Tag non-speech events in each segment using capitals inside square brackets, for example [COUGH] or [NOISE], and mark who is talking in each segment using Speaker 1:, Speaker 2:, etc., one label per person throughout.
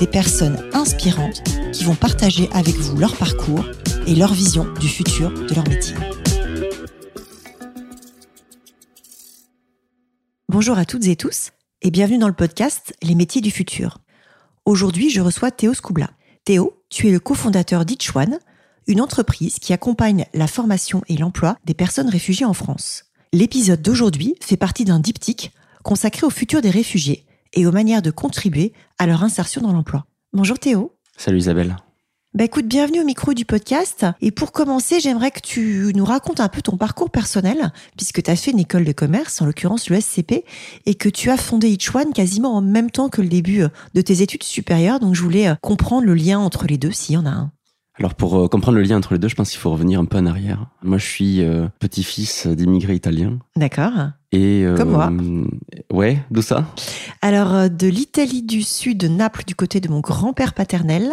Speaker 1: des personnes inspirantes qui vont partager avec vous leur parcours et leur vision du futur de leur métier. Bonjour à toutes et tous et bienvenue dans le podcast Les métiers du futur. Aujourd'hui, je reçois Théo Scoubla. Théo, tu es le cofondateur d'Itchwan, une entreprise qui accompagne la formation et l'emploi des personnes réfugiées en France. L'épisode d'aujourd'hui fait partie d'un diptyque consacré au futur des réfugiés et aux manières de contribuer à leur insertion dans l'emploi. Bonjour Théo.
Speaker 2: Salut Isabelle.
Speaker 1: Bah écoute, bienvenue au micro du podcast. Et pour commencer, j'aimerais que tu nous racontes un peu ton parcours personnel, puisque tu as fait une école de commerce, en l'occurrence le SCP, et que tu as fondé One quasiment en même temps que le début de tes études supérieures. Donc je voulais comprendre le lien entre les deux, s'il y en a un.
Speaker 2: Alors pour euh, comprendre le lien entre les deux, je pense qu'il faut revenir un peu en arrière. Moi, je suis euh, petit-fils d'immigrés italiens.
Speaker 1: D'accord.
Speaker 2: Et
Speaker 1: euh, Comme moi.
Speaker 2: Ouais, d'où ça?
Speaker 1: Alors de l'Italie du Sud, de Naples du côté de mon grand-père paternel,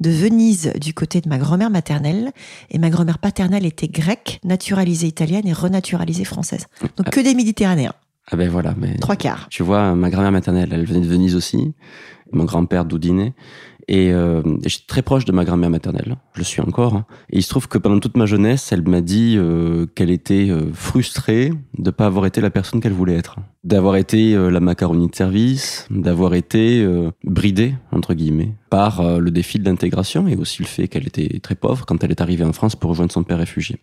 Speaker 1: de Venise du côté de ma grand-mère maternelle, et ma grand-mère paternelle était grecque, naturalisée italienne et renaturalisée française. Donc que des Méditerranéens.
Speaker 2: Ah ben voilà, mais
Speaker 1: trois quarts.
Speaker 2: Tu vois, ma grand-mère maternelle, elle venait de Venise aussi. Mon grand-père d'Oudiné. Et euh, j'étais très proche de ma grand-mère maternelle, je le suis encore. Hein. Et il se trouve que pendant toute ma jeunesse, elle m'a dit euh, qu'elle était euh, frustrée de pas avoir été la personne qu'elle voulait être, d'avoir été euh, la macaronie de service, d'avoir été euh, bridée entre guillemets par le défi de l'intégration et aussi le fait qu'elle était très pauvre quand elle est arrivée en France pour rejoindre son père réfugié.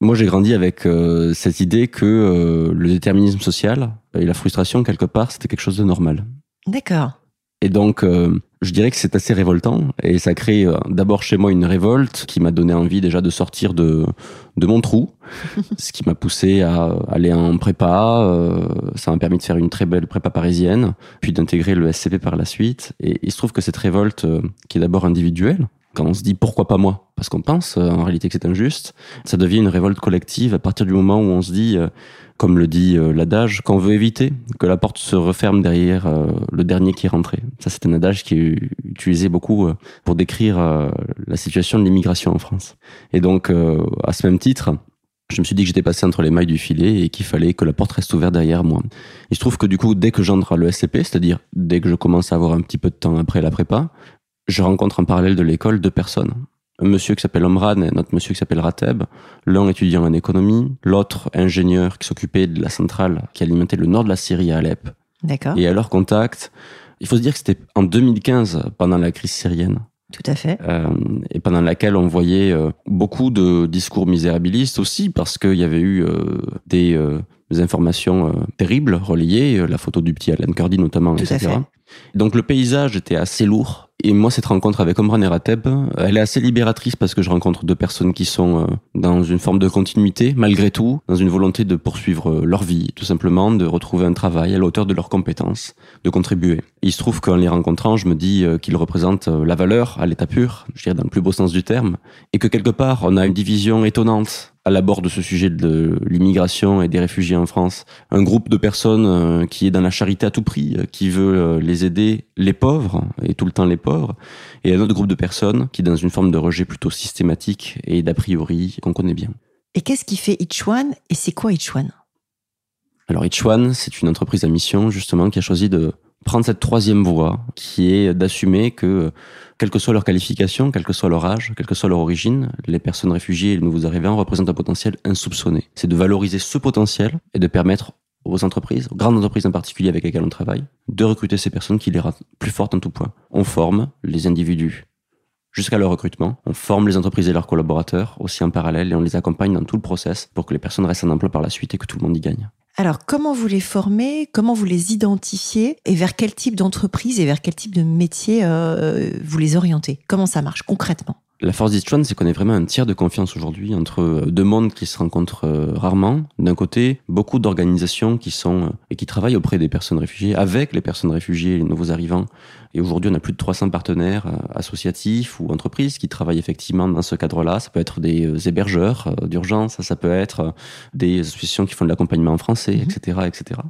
Speaker 2: Moi, j'ai grandi avec cette idée que le déterminisme social et la frustration quelque part, c'était quelque chose de normal.
Speaker 1: D'accord.
Speaker 2: Et donc, euh, je dirais que c'est assez révoltant et ça crée euh, d'abord chez moi une révolte qui m'a donné envie déjà de sortir de, de mon trou, [LAUGHS] ce qui m'a poussé à aller en prépa. Euh, ça m'a permis de faire une très belle prépa parisienne, puis d'intégrer le SCP par la suite. Et il se trouve que cette révolte, qui est d'abord individuelle, quand on se dit pourquoi pas moi, parce qu'on pense en réalité que c'est injuste, ça devient une révolte collective à partir du moment où on se dit comme le dit euh, l'adage, qu'on veut éviter que la porte se referme derrière euh, le dernier qui est rentré. Ça, c'est un adage qui est utilisé beaucoup euh, pour décrire la situation de l'immigration en France. Et donc, à ce même titre, je me suis dit que j'étais passé entre les mailles du filet et qu'il fallait que la porte reste ouverte derrière moi. Il se trouve que du coup, dès que j'entre à l'ESCP, c'est-à-dire dès que je commence à avoir un petit peu de temps après la prépa, je rencontre en parallèle de l'école deux personnes un monsieur qui s'appelle Omran et un autre monsieur qui s'appelle Rateb, l'un étudiant en économie, l'autre ingénieur qui s'occupait de la centrale qui alimentait le nord de la Syrie à Alep.
Speaker 1: D'accord.
Speaker 2: Et à leur contact, il faut se dire que c'était en 2015, pendant la crise syrienne.
Speaker 1: Tout à fait.
Speaker 2: Euh, et pendant laquelle on voyait euh, beaucoup de discours misérabilistes aussi, parce qu'il y avait eu euh, des, euh, des, informations terribles relayées, la photo du petit Alan Kurdi notamment,
Speaker 1: Tout
Speaker 2: etc.
Speaker 1: À fait.
Speaker 2: Donc le paysage était assez lourd. Et moi, cette rencontre avec Omran et Rateb, elle est assez libératrice parce que je rencontre deux personnes qui sont euh, dans une forme de continuité, malgré tout, dans une volonté de poursuivre euh, leur vie, tout simplement, de retrouver un travail à la hauteur de leurs compétences, de contribuer. il se trouve qu'en les rencontrant, je me dis euh, qu'ils représentent la valeur à l'état pur, je dirais dans le plus beau sens du terme, et que quelque part, on a une division étonnante à l'abord de ce sujet de l'immigration et des réfugiés en France. Un groupe de personnes euh, qui est dans la charité à tout prix, euh, qui veut euh, les aider, les pauvres, et tout le temps les pauvres, et un autre groupe de personnes qui est dans une forme de rejet plutôt systématique et d'a priori qu'on connaît bien.
Speaker 1: Et qu'est-ce qui fait Each One et c'est quoi Each One
Speaker 2: Alors Each One, c'est une entreprise à mission justement qui a choisi de prendre cette troisième voie qui est d'assumer que quelle que soit leur qualification, quel que soit leur âge, quelle que soit leur origine, les personnes réfugiées et les nouveaux arrivants représentent un potentiel insoupçonné. C'est de valoriser ce potentiel et de permettre aux entreprises, aux grandes entreprises en particulier avec lesquelles on travaille, de recruter ces personnes qui les rendent plus fortes en tout point. On forme les individus jusqu'à leur recrutement. On forme les entreprises et leurs collaborateurs aussi en parallèle et on les accompagne dans tout le process pour que les personnes restent en emploi par la suite et que tout le monde y gagne.
Speaker 1: Alors, comment vous les formez Comment vous les identifiez Et vers quel type d'entreprise et vers quel type de métier euh, vous les orientez? Comment ça marche concrètement?
Speaker 2: La force d'Each c'est qu'on est vraiment un tiers de confiance aujourd'hui entre euh, deux mondes qui se rencontrent euh, rarement. D'un côté, beaucoup d'organisations qui sont euh, et qui travaillent auprès des personnes réfugiées, avec les personnes réfugiées, les nouveaux arrivants. Et aujourd'hui, on a plus de 300 partenaires associatifs ou entreprises qui travaillent effectivement dans ce cadre-là. Ça peut être des hébergeurs d'urgence, ça peut être des associations qui font de l'accompagnement en français, etc., mhm. etc.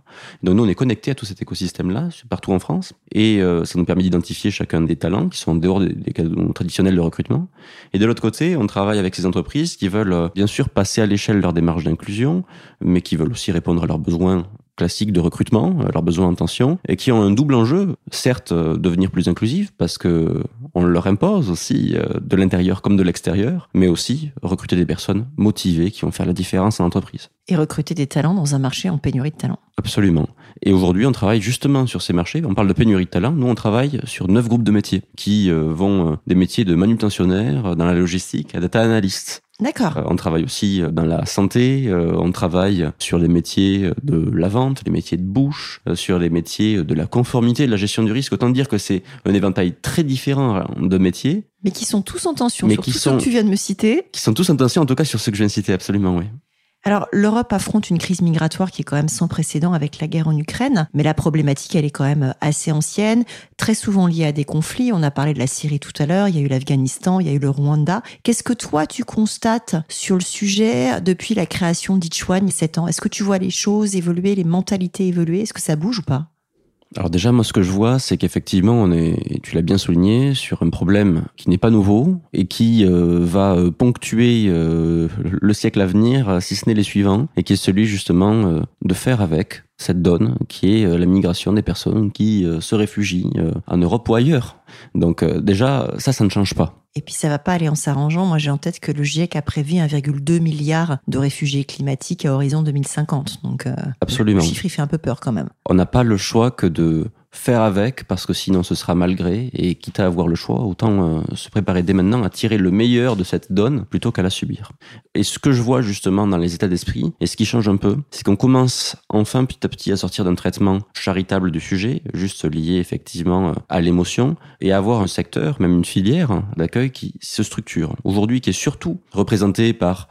Speaker 2: Donc nous, on est connectés à tout cet écosystème-là, partout en France, et ça nous permet d'identifier chacun des talents qui sont en dehors des, des cadres traditionnels de recrutement et de l'autre côté, on travaille avec ces entreprises qui veulent euh, bien sûr passer à l'échelle leur démarche d'inclusion, mais qui veulent aussi répondre à leurs besoins classiques de recrutement, leurs besoins en tension, et qui ont un double enjeu, certes euh, devenir plus inclusif parce que on leur impose aussi euh, de l'intérieur comme de l'extérieur, mais aussi recruter des personnes motivées qui vont faire la différence en entreprise.
Speaker 1: Et recruter des talents dans un marché en pénurie de talents.
Speaker 2: Absolument. Et aujourd'hui, on travaille justement sur ces marchés. On parle de pénurie de talents. Nous, on travaille sur neuf groupes de métiers qui euh, vont des métiers de manutentionnaire dans la logistique à data analyst,
Speaker 1: D'accord.
Speaker 2: Euh, on travaille aussi euh, dans la santé, euh, on travaille sur les métiers de la vente, les métiers de bouche, sur les métiers de la conformité, de la gestion du risque. Autant dire que c'est un éventail très différent de métiers.
Speaker 1: Mais qui sont tous en tension sur tout ce que tu viens de me citer.
Speaker 2: Qui sont tous en tension, en tout cas sur ce que je viens de citer, absolument, oui.
Speaker 1: Alors, l'Europe affronte une crise migratoire qui est quand même sans précédent avec la guerre en Ukraine, mais la problématique, elle est quand même assez ancienne, très souvent liée à des conflits. On a parlé de la Syrie tout à l'heure, il y a eu l'Afghanistan, il y a eu le Rwanda. Qu'est-ce que toi, tu constates sur le sujet depuis la création d'Ichwan il y a 7 ans? Est-ce que tu vois les choses évoluer, les mentalités évoluer? Est-ce que ça bouge ou pas?
Speaker 2: Alors déjà, moi, ce que je vois, c'est qu'effectivement, on est, tu l'as bien souligné, sur un problème qui n'est pas nouveau et qui euh, va euh, ponctuer euh, le siècle à venir, si ce n'est les suivants, et qui est celui justement de faire avec cette donne qui est la migration des personnes qui se réfugient en Europe ou ailleurs. Donc déjà, ça, ça ne change pas.
Speaker 1: Et puis ça va pas aller en s'arrangeant. Moi, j'ai en tête que le GIEC a prévu 1,2 milliard de réfugiés climatiques à horizon 2050. Donc, euh,
Speaker 2: Absolument.
Speaker 1: le chiffre, il fait un peu peur quand même.
Speaker 2: On n'a pas le choix que de faire avec parce que sinon ce sera malgré et quitte à avoir le choix, autant euh, se préparer dès maintenant à tirer le meilleur de cette donne plutôt qu'à la subir. Et ce que je vois justement dans les états d'esprit et ce qui change un peu, c'est qu'on commence enfin petit à petit à sortir d'un traitement charitable du sujet, juste lié effectivement à l'émotion et à avoir un secteur, même une filière d'accueil qui se structure. Aujourd'hui qui est surtout représenté par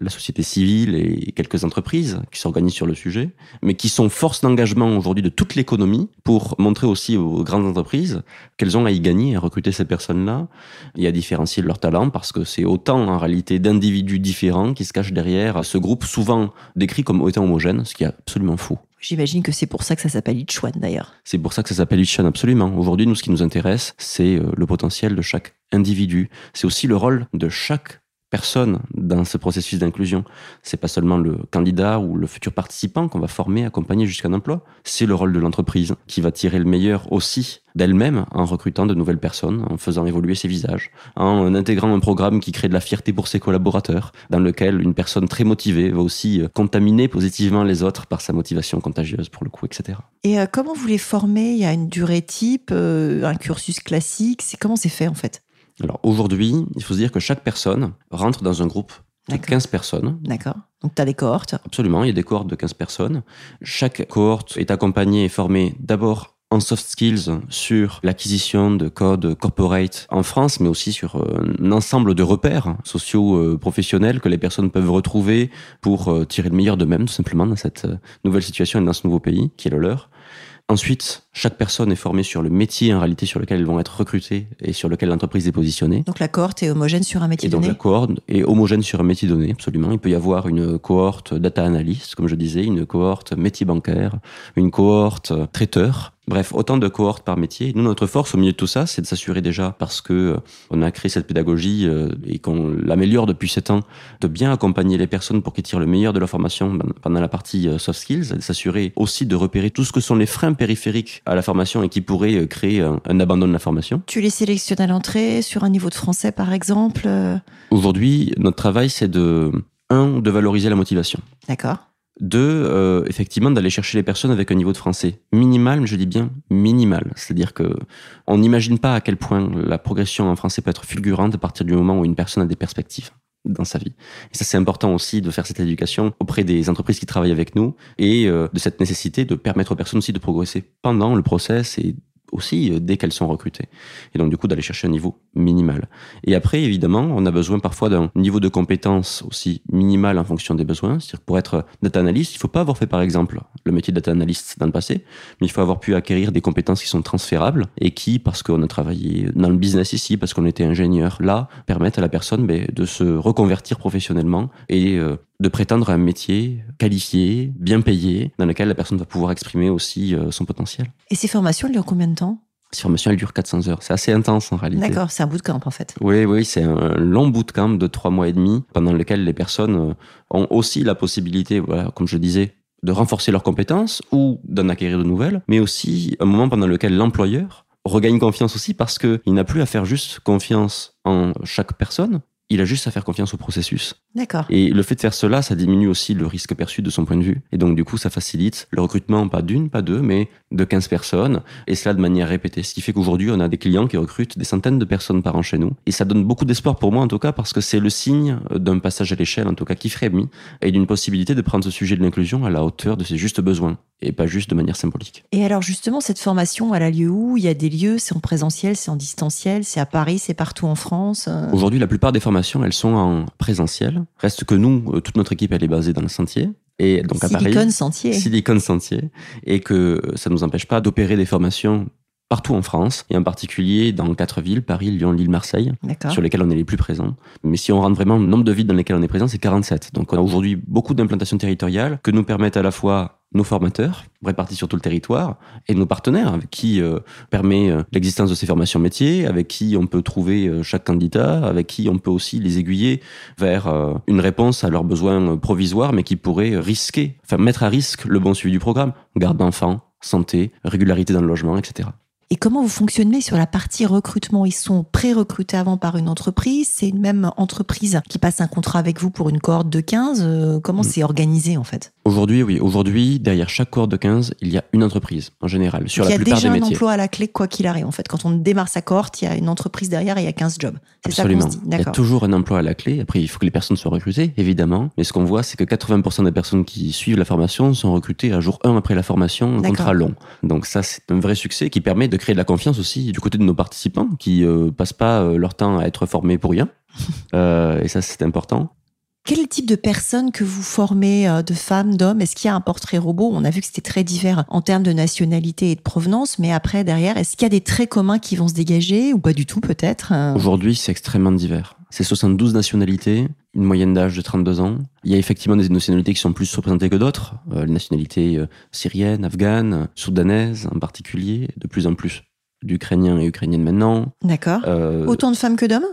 Speaker 2: la société civile et quelques entreprises qui s'organisent sur le sujet, mais qui sont force d'engagement aujourd'hui de toute l'économie pour montrer aussi aux grandes entreprises qu'elles ont à y gagner à recruter ces personnes-là et à différencier leurs talents parce que c'est autant en réalité d'individus différents qui se cachent derrière ce groupe souvent décrit comme étant homogène, ce qui est absolument faux.
Speaker 1: J'imagine que c'est pour ça que ça s'appelle Ichuan d'ailleurs.
Speaker 2: C'est pour ça que ça s'appelle Ichuan, absolument. Aujourd'hui, nous, ce qui nous intéresse, c'est euh, le potentiel de chaque individu. C'est aussi le rôle de chaque personne dans ce processus d'inclusion. C'est pas seulement le candidat ou le futur participant qu'on va former, accompagner jusqu'à un emploi. C'est le rôle de l'entreprise qui va tirer le meilleur aussi d'elle-même en recrutant de nouvelles personnes, en faisant évoluer ses visages, en intégrant un programme qui crée de la fierté pour ses collaborateurs, dans lequel une personne très motivée va aussi euh, contaminer positivement les autres par sa motivation contagieuse pour le coup, etc.
Speaker 1: Et euh, comment vous les formez? Il y a une durée type, euh, un cursus classique? C'est comment c'est fait en fait?
Speaker 2: Alors aujourd'hui, il faut se dire que chaque personne rentre dans un groupe de 15 personnes.
Speaker 1: D'accord. Donc tu as des cohortes
Speaker 2: Absolument, il y a des cohortes de 15 personnes. Chaque cohorte est accompagnée et formée d'abord en soft skills sur l'acquisition de codes corporate en France, mais aussi sur euh, un ensemble de repères sociaux euh, professionnels que les personnes peuvent retrouver pour euh, tirer le meilleur d'eux-mêmes, tout simplement, dans cette nouvelle situation et dans ce nouveau pays qui est le leur. Ensuite, chaque personne est formée sur le métier en réalité sur lequel elles vont être recrutées et sur lequel l'entreprise est positionnée.
Speaker 1: Donc la cohorte est homogène sur un métier
Speaker 2: et
Speaker 1: donné.
Speaker 2: Donc la cohorte est homogène sur un métier donné, absolument. Il peut y avoir une cohorte data analyst, comme je disais, une cohorte métier bancaire, une cohorte traiteur, Bref, autant de cohortes par métier. Nous, notre force au milieu de tout ça, c'est de s'assurer déjà, parce que euh, on a créé cette pédagogie euh, et qu'on l'améliore depuis sept ans, de bien accompagner les personnes pour qu'ils tirent le meilleur de leur formation pendant la partie euh, soft skills, de s'assurer aussi de repérer tout ce que sont les freins périphériques à la formation et qui pourraient créer un, un abandon de la formation.
Speaker 1: Tu les sélectionnes à l'entrée sur un niveau de français, par exemple
Speaker 2: Aujourd'hui, notre travail, c'est de, un, de valoriser la motivation.
Speaker 1: D'accord
Speaker 2: de euh, effectivement d'aller chercher les personnes avec un niveau de français minimal, mais je dis bien minimal. C'est-à-dire que on n'imagine pas à quel point la progression en français peut être fulgurante à partir du moment où une personne a des perspectives dans sa vie. Et ça, c'est important aussi de faire cette éducation auprès des entreprises qui travaillent avec nous et euh, de cette nécessité de permettre aux personnes aussi de progresser pendant le process aussi euh, dès qu'elles sont recrutées. Et donc du coup d'aller chercher un niveau minimal. Et après évidemment on a besoin parfois d'un niveau de compétence aussi minimal en fonction des besoins. C'est-à-dire pour être data analyst, il faut pas avoir fait par exemple le métier de data analyst dans le passé, mais il faut avoir pu acquérir des compétences qui sont transférables et qui, parce qu'on a travaillé dans le business ici, parce qu'on était ingénieur là, permettent à la personne ben, de se reconvertir professionnellement et euh, de prétendre à un métier qualifié, bien payé, dans lequel la personne va pouvoir exprimer aussi euh, son potentiel.
Speaker 1: Et ces formations, elles durent combien de temps?
Speaker 2: Ces formations, elles durent 400 heures. C'est assez intense en réalité.
Speaker 1: D'accord, c'est un bootcamp en fait.
Speaker 2: Oui, oui, c'est un long bootcamp de trois mois et demi, pendant lequel les personnes euh, ont aussi la possibilité, voilà, comme je disais, de renforcer leurs compétences ou d'en acquérir de nouvelles, mais aussi un moment pendant lequel l'employeur regagne confiance aussi parce qu'il n'a plus à faire juste confiance en chaque personne, il a juste à faire confiance au processus.
Speaker 1: D'accord.
Speaker 2: Et le fait de faire cela, ça diminue aussi le risque perçu de son point de vue. Et donc, du coup, ça facilite le recrutement, pas d'une, pas deux, mais de 15 personnes. Et cela de manière répétée. Ce qui fait qu'aujourd'hui, on a des clients qui recrutent des centaines de personnes par an chez nous. Et ça donne beaucoup d'espoir pour moi, en tout cas, parce que c'est le signe d'un passage à l'échelle, en tout cas, qui frémit. Et d'une possibilité de prendre ce sujet de l'inclusion à la hauteur de ses justes besoins. Et pas juste de manière symbolique.
Speaker 1: Et alors, justement, cette formation, elle a lieu où? Il y a des lieux, c'est en présentiel, c'est en distanciel, c'est à Paris, c'est partout en France? Euh
Speaker 2: Aujourd'hui, la plupart des formations, elles sont en présentiel. Reste que nous, euh, toute notre équipe, elle est basée dans le sentier. Et donc à Paris.
Speaker 1: Silicon Sentier.
Speaker 2: Silicon Sentier. Et que ça ne nous empêche pas d'opérer des formations partout en France, et en particulier dans quatre villes, Paris, Lyon, Lille, Marseille, sur lesquelles on est les plus présents. Mais si on rentre vraiment le nombre de villes dans lesquelles on est présent, c'est 47. Donc on a aujourd'hui beaucoup d'implantations territoriales que nous permettent à la fois nos formateurs, répartis sur tout le territoire, et nos partenaires, avec qui euh, permet euh, l'existence de ces formations métiers, avec qui on peut trouver euh, chaque candidat, avec qui on peut aussi les aiguiller vers une réponse à leurs besoins provisoires, mais qui pourrait risquer, enfin mettre à risque le bon suivi du programme. Garde d'enfants, santé, régularité dans le logement, etc.
Speaker 1: Et comment vous fonctionnez sur la partie recrutement? Ils sont pré-recrutés avant par une entreprise C'est une même entreprise qui passe un contrat avec vous pour une cohorte de 15 Euh, Comment
Speaker 2: Mm.
Speaker 1: c'est organisé en fait?
Speaker 2: Aujourd'hui, oui. Aujourd'hui, derrière chaque cohorte de 15, il y a une entreprise, en général, sur
Speaker 1: Donc,
Speaker 2: la
Speaker 1: Il y a déjà un
Speaker 2: métiers.
Speaker 1: emploi à la clé quoi qu'il arrive en fait. Quand on démarre sa cohorte, il y a une entreprise derrière et il y a 15 jobs. C'est ça qu'on se dit.
Speaker 2: Il y a toujours un emploi à la clé. Après, il faut que les personnes soient recrutées, évidemment. Mais ce qu'on voit, c'est que 80% des personnes qui suivent la formation sont recrutées à jour 1 après la formation, un contrat long. Donc ça, c'est un vrai succès qui permet de créer de la confiance aussi du côté de nos participants qui euh, passent pas euh, leur temps à être formés pour rien. [LAUGHS] Euh, et ça, c'est important.
Speaker 1: Quel est le type de personnes que vous formez, euh, de femmes, d'hommes? Est-ce qu'il y a un portrait robot? On a vu que c'était très divers en termes de nationalité et de provenance, mais après, derrière, est-ce qu'il y a des traits communs qui vont se dégager ou pas du tout peut-être
Speaker 2: Aujourd'hui, c'est extrêmement divers. C'est 72 nationalités, une moyenne d'âge de 32 ans. Il y a effectivement des nationalités qui sont plus représentées que d'autres. Euh, les nationalités euh, syriennes, afghanes, soudanaises en particulier, de plus en plus d'Ukrainiens et Ukrainiennes maintenant.
Speaker 1: D'accord.
Speaker 2: Euh,
Speaker 1: Autant de femmes que d'hommes?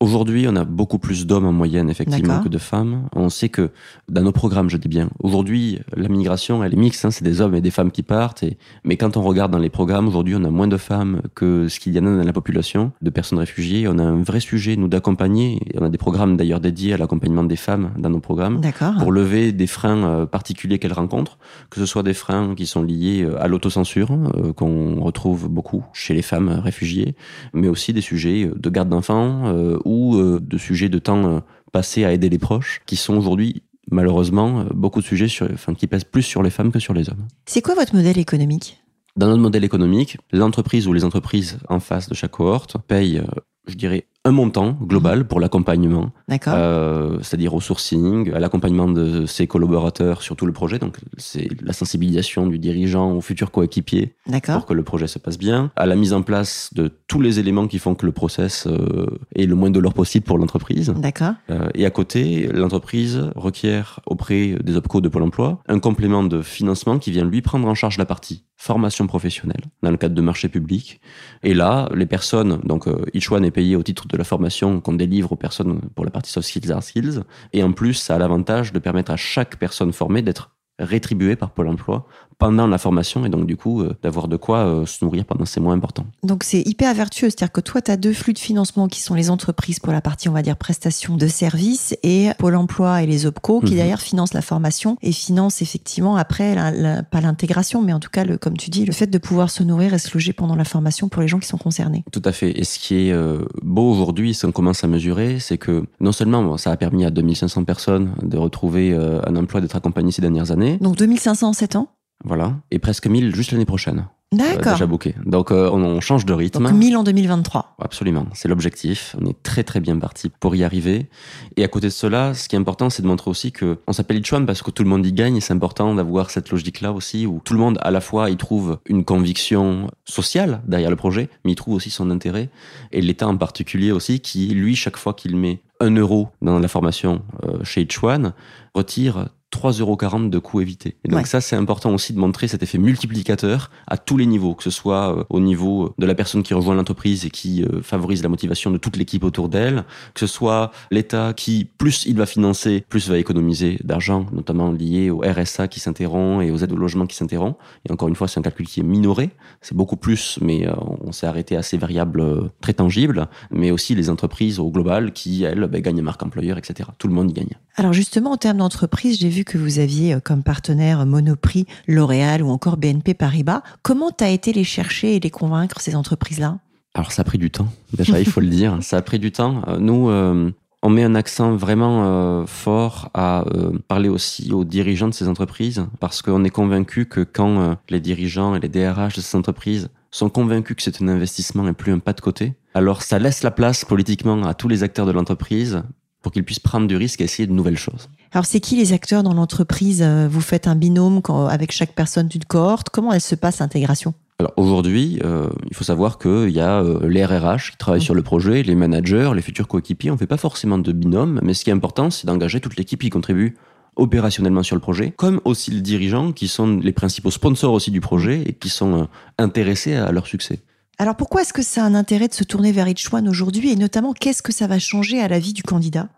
Speaker 2: Aujourd'hui, on a beaucoup plus d'hommes en moyenne, effectivement, que de femmes. On sait que dans nos programmes, je dis bien, aujourd'hui, la migration, elle est mixte, hein, c'est des hommes et des femmes qui partent. Et... Mais quand on regarde dans les programmes, aujourd'hui, on a moins de femmes que ce qu'il y en a dans la population de personnes réfugiées. On a un vrai sujet, nous, d'accompagner. On a des programmes d'ailleurs dédiés à l'accompagnement des femmes dans nos programmes pour lever des freins euh, particuliers qu'elles rencontrent, que ce soit des freins qui sont liés euh, à l'autocensure, euh, qu'on retrouve beaucoup chez les femmes réfugiées, mais aussi des sujets de garde d'enfants ou euh, de sujets de temps euh, passé à aider les proches, qui sont aujourd'hui malheureusement euh, beaucoup de sujets sur, enfin, qui pèsent plus sur les femmes que sur les hommes.
Speaker 1: C'est quoi votre modèle économique?
Speaker 2: Dans notre modèle économique, l'entreprise ou les entreprises en face de chaque cohorte payent, je dirais, un montant global pour l'accompagnement euh, c'est-à-dire au sourcing, à l'accompagnement de ses collaborateurs sur tout le projet. Donc, c'est la sensibilisation du dirigeant au futur coéquipier pour que le projet se passe bien, à la mise en place de tous les éléments qui font que le process euh, est le moins dollar possible pour l'entreprise.
Speaker 1: D'accord.
Speaker 2: Euh, et à côté, l'entreprise requiert auprès des OPCO de Pôle emploi un complément de financement qui vient lui prendre en charge la partie formation professionnelle dans le cadre de marchés publics. Et là, les personnes, donc euh, each one est payé au titre de la formation qu'on délivre aux personnes pour la partie soft skills, hard skills. Et en plus, ça a l'avantage de permettre à chaque personne formée d'être rétribuée par Pôle emploi pendant la formation et donc du coup euh, d'avoir de quoi euh, se nourrir pendant ces mois importants.
Speaker 1: Donc c'est hyper vertueux, c'est-à-dire que toi, tu as deux flux de financement qui sont les entreprises pour la partie, on va dire, prestation de services et Pôle emploi et les OPCO qui
Speaker 2: Mhm.
Speaker 1: derrière financent la formation et financent effectivement après, la- la- pas l'intégration, mais en tout cas, le, comme tu dis, le fait de pouvoir se nourrir et se loger pendant la formation pour les gens qui sont concernés.
Speaker 2: Tout à fait. Et ce qui est euh, beau aujourd'hui, si on commence à mesurer, c'est que non seulement bon, ça a permis à 2500 personnes de retrouver un emploi, d'être accompagnées ces dernières années,
Speaker 1: Donc 2500 en 7 ans
Speaker 2: voilà, et presque 1000 juste l'année prochaine.
Speaker 1: D'accord.
Speaker 2: déjà booké. Donc euh, on, on change de rythme.
Speaker 1: Donc 1000 en 2023.
Speaker 2: Absolument, c'est l'objectif. On est très très bien parti pour y arriver. Et à côté de cela, ce qui est important, c'est de montrer aussi que on s'appelle Ichuan parce que tout le monde y gagne. C'est important d'avoir cette logique-là aussi, où tout le monde à la fois y trouve une conviction sociale derrière le projet, mais il trouve aussi son intérêt. Et l'État en particulier aussi, qui lui, chaque fois qu'il met un euro dans la formation euh, chez Ichuan, retire 3,40 euros de coûts évités. Et donc
Speaker 1: Ouais.
Speaker 2: ça, c'est important aussi de montrer cet effet multiplicateur à tous les niveaux, que ce soit euh, au niveau de la personne qui rejoint l'entreprise et qui euh, favorise la motivation de toute l'équipe autour d'elle, que ce soit l'État qui, plus il va financer, plus va économiser d'argent, notamment lié au RSA qui s'interrompt et aux aides au logement qui s'interrompt. Et encore une fois, c'est un calcul qui est minoré, c'est beaucoup plus, mais euh, on s'est arrêté à ces variables euh, très tangibles, mais aussi les entreprises au global qui, elles, ben, gagnent marque employeur, etc. Tout le monde y gagne.
Speaker 1: Alors justement, en termes d'entreprise, j'ai vu que vous aviez euh, comme partenaire Monoprix, L'Oréal ou encore BNP Paribas. Comment tu as été les chercher et les convaincre, ces entreprises-là?
Speaker 2: Alors ça a pris du temps, déjà il faut le dire, [LAUGHS] ça a pris du temps. Euh, Nous, euh, on met un accent vraiment euh, fort à euh, parler aussi aux dirigeants de ces entreprises, parce qu'on est convaincu que quand euh, les dirigeants et les DRH de ces entreprises sont convaincus que c'est un investissement et plus un pas de côté, alors ça laisse la place politiquement à tous les acteurs de l'entreprise pour qu'ils puissent prendre du risque et essayer de nouvelles choses.
Speaker 1: Alors c'est qui les acteurs dans l'entreprise? Euh, Vous faites un binôme quand- avec chaque personne d'une cohorte Comment elle se passe l'intégration?
Speaker 2: Alors aujourd'hui, euh, il faut savoir qu'il y a euh, les RRH qui travaillent sur le projet, les managers, les futurs coéquipiers. On ne fait pas forcément de binôme, mais ce qui est important, c'est d'engager toute l'équipe qui contribue opérationnellement sur le projet, comme aussi le dirigeant, qui sont les principaux sponsors aussi du projet et qui sont euh, intéressés à leur succès.
Speaker 1: Alors pourquoi est-ce que ça a un intérêt de se tourner vers One aujourd'hui et notamment qu'est-ce que ça va changer à la vie du candidat?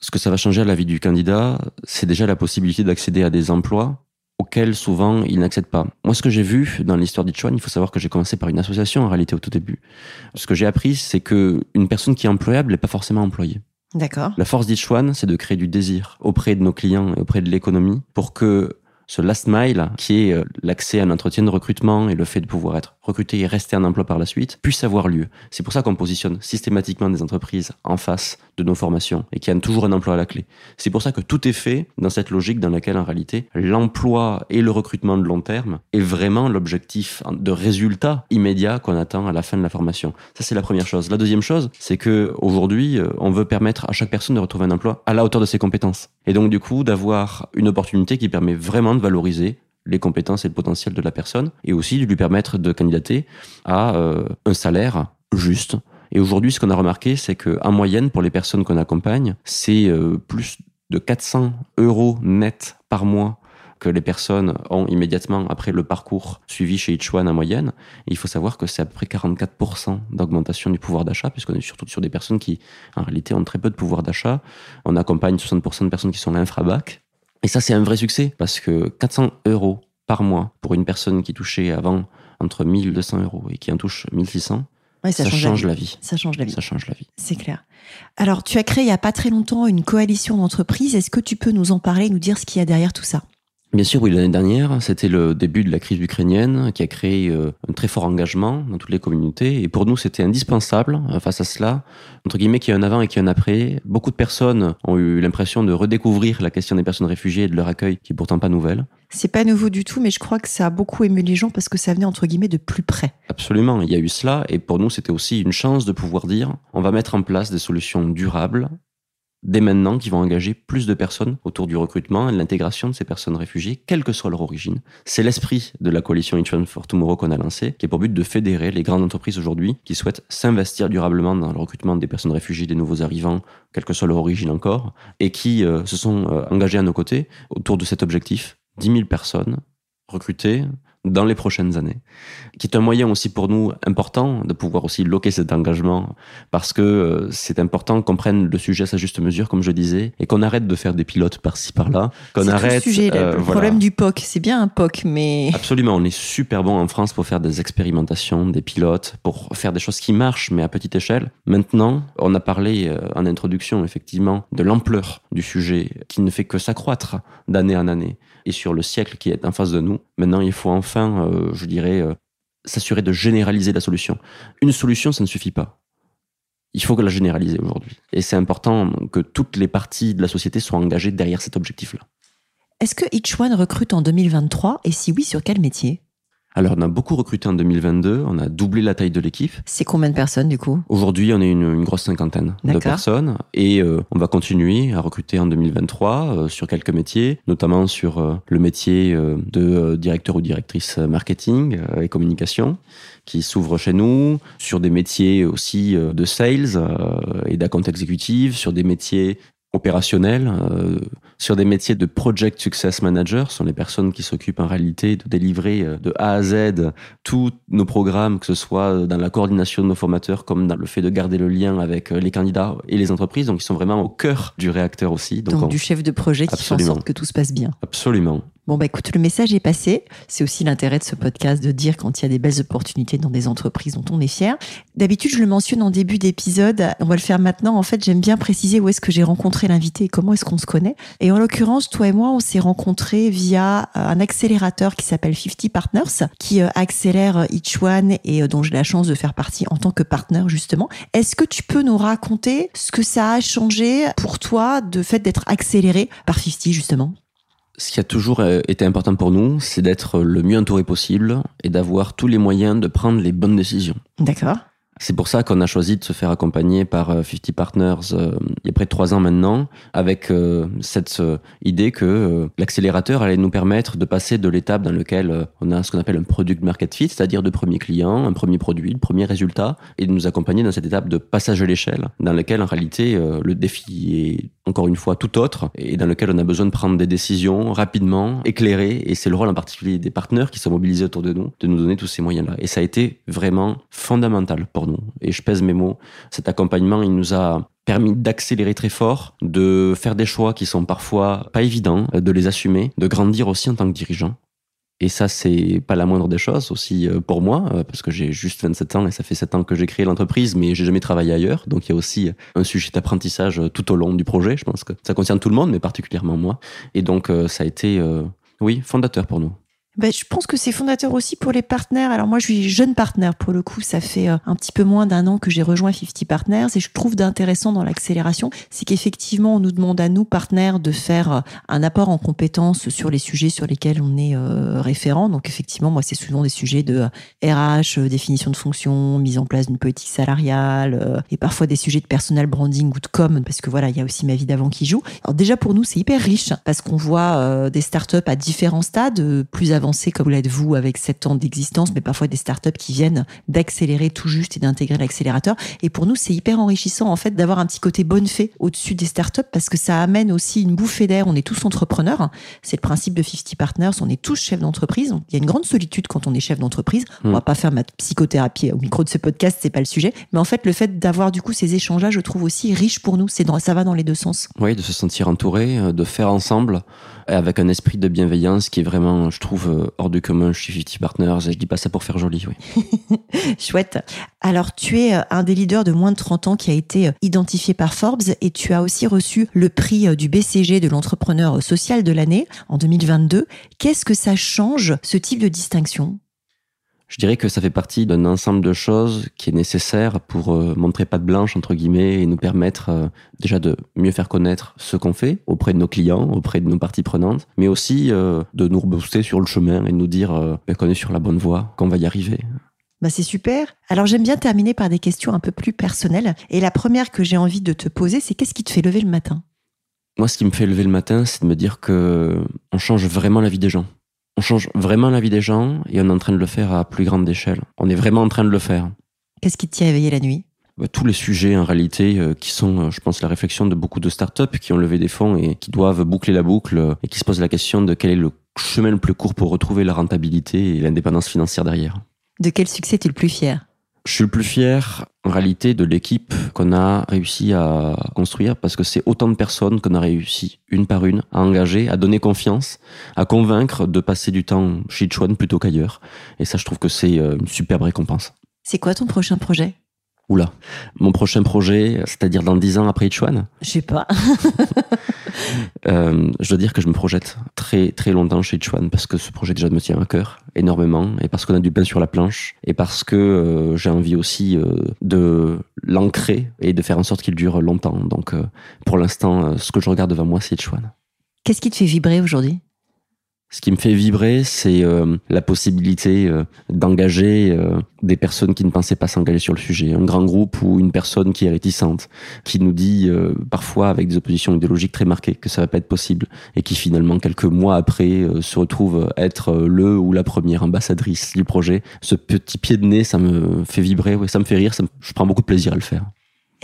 Speaker 2: Ce que ça va changer à la vie du candidat, c'est déjà la possibilité d'accéder à des emplois auxquels souvent il n'accède pas. Moi, ce que j'ai vu dans l'histoire d'Itchuan, il faut savoir que j'ai commencé par une association en réalité au tout début. Ce que j'ai appris, c'est que une personne qui est employable n'est pas forcément employée.
Speaker 1: D'accord.
Speaker 2: La force d'Itchuan, c'est de créer du désir auprès de nos clients et auprès de l'économie pour que ce last mile, qui est euh, l'accès à un entretien de recrutement et le fait de pouvoir être recruté et rester en emploi par la suite, puisse avoir lieu. C'est pour ça qu'on positionne systématiquement des entreprises en face de nos formations et qui ont toujours un emploi à la clé. C'est pour ça que tout est fait dans cette logique dans laquelle, en réalité, l'emploi et le recrutement de long terme est vraiment l'objectif de résultat immédiat qu'on attend à la fin de la formation. Ça, c'est la première chose. La deuxième chose, c'est que aujourd'hui, euh, on veut permettre à chaque personne de retrouver un emploi à la hauteur de ses compétences. Et donc, du coup, d'avoir une opportunité qui permet vraiment de valoriser les compétences et le potentiel de la personne et aussi de lui permettre de candidater à euh, un salaire juste. Et aujourd'hui, ce qu'on a remarqué, c'est qu'en moyenne, pour les personnes qu'on accompagne, c'est euh, plus de 400 euros net par mois que les personnes ont immédiatement après le parcours suivi chez Ichuan en moyenne. Il faut savoir que c'est à peu près 44% d'augmentation du pouvoir d'achat, puisqu'on est surtout sur des personnes qui, en réalité, ont très peu de pouvoir d'achat. On accompagne 60% de personnes qui sont infrabac. Et ça, c'est un vrai succès, parce que 400 euros par mois pour une personne qui touchait avant entre 1200 euros et qui en touche 1600,
Speaker 1: Ouais,
Speaker 2: ça, change la vie.
Speaker 1: Ça change la vie.
Speaker 2: Ça change la vie.
Speaker 1: C'est clair. Alors, tu as créé il y a pas très longtemps une coalition d'entreprises. Est-ce que tu peux nous en parler, nous dire ce qu'il y a derrière tout ça?
Speaker 2: Bien sûr, oui, l'année dernière, c'était le début de la crise ukrainienne qui a créé euh, un très fort engagement dans toutes les communautés. Et pour nous, c'était indispensable, euh, face à cela, entre guillemets, qu'il y ait un avant et qu'il y ait un après. Beaucoup de personnes ont eu l'impression de redécouvrir la question des personnes réfugiées et de leur accueil, qui est pourtant pas nouvelle.
Speaker 1: C'est pas nouveau du tout, mais je crois que ça a beaucoup ému les gens parce que ça venait entre guillemets de plus près.
Speaker 2: Absolument, il y a eu cela. Et pour nous, c'était aussi une chance de pouvoir dire, on va mettre en place des solutions durables dès maintenant qui vont engager plus de personnes autour du recrutement et de l'intégration de ces personnes réfugiées, quelle que soit leur origine. C'est l'esprit de la coalition One for Tomorrow qu'on a lancée, qui est pour but de fédérer les grandes entreprises aujourd'hui qui souhaitent s'investir durablement dans le recrutement des personnes réfugiées, des nouveaux arrivants, quelle que soit leur origine encore, et qui euh, se sont euh, engagées à nos côtés autour de cet objectif. 10 000 personnes recrutées dans les prochaines années, qui est un moyen aussi pour nous important de pouvoir aussi loquer cet engagement, parce que euh, c'est important qu'on prenne le sujet à sa juste mesure, comme je disais, et qu'on arrête de faire des pilotes par-ci par-là, qu'on
Speaker 1: C'est tout le
Speaker 2: arrête.
Speaker 1: sujet,
Speaker 2: euh,
Speaker 1: le
Speaker 2: voilà.
Speaker 1: problème du POC. C'est bien un POC, mais
Speaker 2: Absolument, on est super bon en France pour faire des expérimentations, des pilotes, pour faire des choses qui marchent, mais à petite échelle. Maintenant, on a parlé euh, en introduction, effectivement, de l'ampleur du sujet qui ne fait que s'accroître d'année en année et sur le siècle qui est en face de nous. Maintenant, il faut enfin, euh, je dirais, euh, s'assurer de généraliser la solution. Une solution, ça ne suffit pas. Il faut que la généraliser aujourd'hui. Et c'est important que toutes les parties de la société soient engagées derrière cet objectif-là.
Speaker 1: est-ce que Each One recrute en 2023 Et si oui, sur quel métier?
Speaker 2: Alors, on a beaucoup recruté en 2022. On a doublé la taille de l'équipe.
Speaker 1: C'est combien de personnes du coup?
Speaker 2: Aujourd'hui, on est une, une grosse cinquantaine de personnes et euh, on va continuer à recruter en 2023 euh, sur quelques métiers, notamment sur euh, le métier de directeur ou directrice marketing et communication qui s'ouvre chez nous, sur des métiers aussi de sales et d'account exécutive, sur des métiers opérationnels, euh, sur des métiers de project success manager, ce sont les personnes qui s'occupent en réalité de délivrer euh, de A à Z tous nos programmes, que ce soit dans la coordination de nos formateurs, comme dans le fait de garder le lien avec euh, les candidats et les entreprises. Donc, ils sont vraiment au cœur du réacteur aussi.
Speaker 1: Donc, du chef de projet qui fait en sorte que tout se passe bien.
Speaker 2: Absolument.
Speaker 1: Bon, bah écoute, le message est passé. C'est aussi l'intérêt de ce podcast de dire quand il y a des belles opportunités dans des entreprises dont on est fier. D'habitude, je le mentionne en début d'épisode. On va le faire maintenant. En fait, j'aime bien préciser où est-ce que j'ai rencontré l'invité et comment est-ce qu'on se connaît. Et en l'occurrence, toi et moi, on s'est rencontrés via euh, un accélérateur qui s'appelle 50 Partners, qui euh, accélère Each One et euh, dont j'ai la chance de faire partie en tant que partenaire, justement. Est-ce que tu peux nous raconter ce que ça a changé pour toi de fait d'être accéléré par 50, justement?
Speaker 2: Ce qui a toujours euh, été important pour nous, c'est d'être le mieux entouré possible et d'avoir tous les moyens de prendre les bonnes décisions.
Speaker 1: D'accord.
Speaker 2: C'est pour ça qu'on a choisi de se faire accompagner par 50 euh, Partners euh, il y a près de trois ans maintenant, avec cette idée que l'accélérateur allait nous permettre de passer de l'étape dans laquelle on a ce qu'on appelle un product market fit, c'est-à-dire de premier client, un premier produit, le premier résultat, et de nous accompagner dans cette étape de passage à l'échelle, dans laquelle en réalité le défi est encore une fois tout autre, et dans lequel on a besoin de prendre des décisions rapidement, éclairées, et c'est le rôle en particulier des partenaires qui sont mobilisés autour de nous, de nous donner tous ces moyens-là. Et ça a été vraiment fondamental pour Et je pèse mes mots, cet accompagnement, il nous a permis d'accélérer très fort, de faire des choix qui sont parfois pas évidents, de les assumer, de grandir aussi en tant que dirigeant. Et ça, c'est pas la moindre des choses aussi euh, pour moi, euh, parce que j'ai juste 27 ans et ça fait 7 ans que j'ai créé l'entreprise, mais j'ai jamais travaillé ailleurs. Donc il y a aussi un sujet d'apprentissage euh, tout au long du projet. Je pense que ça concerne tout le monde, mais particulièrement moi. Et donc ça a été, oui, fondateur pour nous.
Speaker 1: Ben, je pense que c'est fondateur aussi pour les partenaires. Alors moi, je suis jeune partenaire pour le coup. Ça fait euh, un petit peu moins d'un an que j'ai rejoint 50 Partners et je trouve d'intéressant dans l'accélération, c'est qu'effectivement, on nous demande à nous, partenaires, de faire euh, un apport en compétences sur les sujets sur lesquels on est euh, référent. Donc effectivement, moi, c'est souvent des sujets de RH, définition de fonction, mise en place d'une politique salariale et parfois des sujets de personal branding ou de com parce que voilà, il y a aussi ma vie d'avant qui joue. Alors déjà pour nous, c'est hyper riche parce qu'on voit des startups à différents stades, plus avancés comme l'êtes vous avec 7 ans d'existence, mais parfois des startups qui viennent d'accélérer tout juste et d'intégrer l'accélérateur. Et pour nous, c'est hyper enrichissant en fait d'avoir un petit côté bonne fée au-dessus des startups parce que ça amène aussi une bouffée d'air. On est tous entrepreneurs. C'est le principe de 50 Partners. On est tous chefs d'entreprise. Il y a une grande solitude quand on est chef d'entreprise. On va hmm. pas faire ma psychothérapie au micro de ce podcast, c'est pas le sujet. Mais en fait, le fait d'avoir du coup ces échanges-là, je trouve aussi riche pour nous. C'est dans, ça va dans les deux sens.
Speaker 2: Oui, de se sentir entouré, euh, de faire ensemble avec un esprit de bienveillance qui est vraiment, je trouve, euh, hors du commun chez 50 Partners. Et je dis pas ça pour faire joli, oui. [LAUGHS]
Speaker 1: Chouette. Alors, tu es euh, un des leaders de moins de 30 ans qui a été euh, identifié par Forbes et tu as aussi reçu le prix du BCG de l'entrepreneur social de l'année en 2022. Qu'est-ce que ça change, ce type de distinction?
Speaker 2: Je dirais que ça fait partie d'un ensemble de choses qui est nécessaire pour euh, montrer pas de blanche entre guillemets et nous permettre euh, déjà de mieux faire connaître ce qu'on fait auprès de nos clients, auprès de nos parties prenantes, mais aussi euh, de nous rebooster sur le chemin et de nous dire ben, qu'on est sur la bonne voie, qu'on va y arriver.
Speaker 1: Bah c'est super. Alors j'aime bien terminer par des questions un peu plus personnelles. Et la première que j'ai envie de te poser, c'est qu'est-ce qui te fait lever le matin?
Speaker 2: Moi, ce qui me fait lever le matin, c'est de me dire que on change vraiment la vie des gens on change vraiment la vie des gens et on est en train de le faire à plus grande échelle. On est vraiment en train de le faire.
Speaker 1: Qu'est-ce qui te tient éveillé la nuit?
Speaker 2: Bah, tous les sujets en réalité euh, qui sont, euh, je pense, la réflexion de beaucoup de startups qui ont levé des fonds et qui doivent boucler la boucle euh, et qui se posent la question de quel est le chemin le plus court pour retrouver la rentabilité et l'indépendance financière derrière.
Speaker 1: De quel succès es-tu le plus fier?
Speaker 2: Je suis le plus fier en réalité de l'équipe qu'on a réussi à construire parce que c'est autant de personnes qu'on a réussi une par une à engager, à donner confiance, à convaincre de passer du temps chez Chuan plutôt qu'ailleurs. Et ça, je trouve que c'est euh, une superbe récompense.
Speaker 1: C'est quoi ton prochain projet?
Speaker 2: Oula, mon prochain projet, c'est-à-dire dans dix ans après Chuan
Speaker 1: Je sais pas. [LAUGHS]
Speaker 2: euh, je dois dire que je me projette très très longtemps chez Chuan parce que ce projet déjà me tient à cœur énormément et parce qu'on a du pain sur la planche et parce que euh, j'ai envie aussi euh, de l'ancrer et de faire en sorte qu'il dure longtemps. Donc pour l'instant, ce que je regarde devant moi, c'est Chuan.
Speaker 1: Qu'est-ce qui te fait vibrer aujourd'hui?
Speaker 2: Ce qui me fait vibrer, c'est euh, la possibilité euh, d'engager euh, des personnes qui ne pensaient pas s'engager sur le sujet. Un grand groupe ou une personne qui est réticente, qui nous dit parfois avec des oppositions idéologiques très marquées que ça va pas être possible et qui finalement quelques mois après se retrouve être le ou la première ambassadrice du projet. Ce petit pied de nez, ça me fait vibrer, ouais, ça me fait rire, ça je prends beaucoup de plaisir à le faire.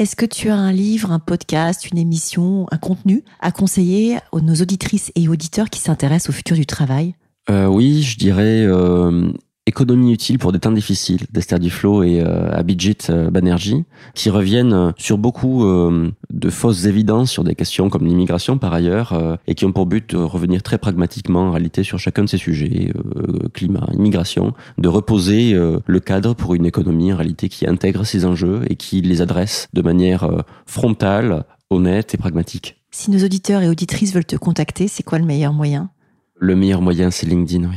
Speaker 1: Est-ce que tu as un livre, un podcast, une émission, un contenu à conseiller aux nos auditrices et auditeurs qui s'intéressent au futur du travail?
Speaker 2: Euh, Oui, je dirais euh, Économie utile pour des temps difficiles d'Esther Duflo et euh, Abhijit euh, Banerjee, qui reviennent euh, sur beaucoup euh, de fausses évidences sur des questions comme l'immigration par ailleurs, et qui ont pour but de revenir très pragmatiquement en réalité sur chacun de ces sujets, climat, immigration, de reposer le cadre pour une économie en réalité qui intègre ces enjeux et qui les adresse de manière frontale, honnête et pragmatique.
Speaker 1: Si nos auditeurs et auditrices veulent te contacter, c'est quoi le meilleur moyen?
Speaker 2: Le meilleur moyen, c'est LinkedIn, oui.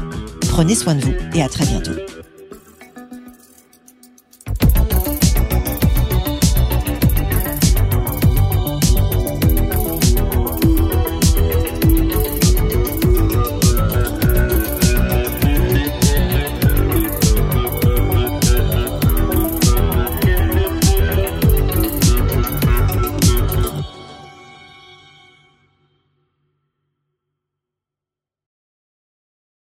Speaker 1: Prenez soin de vous et à très bientôt.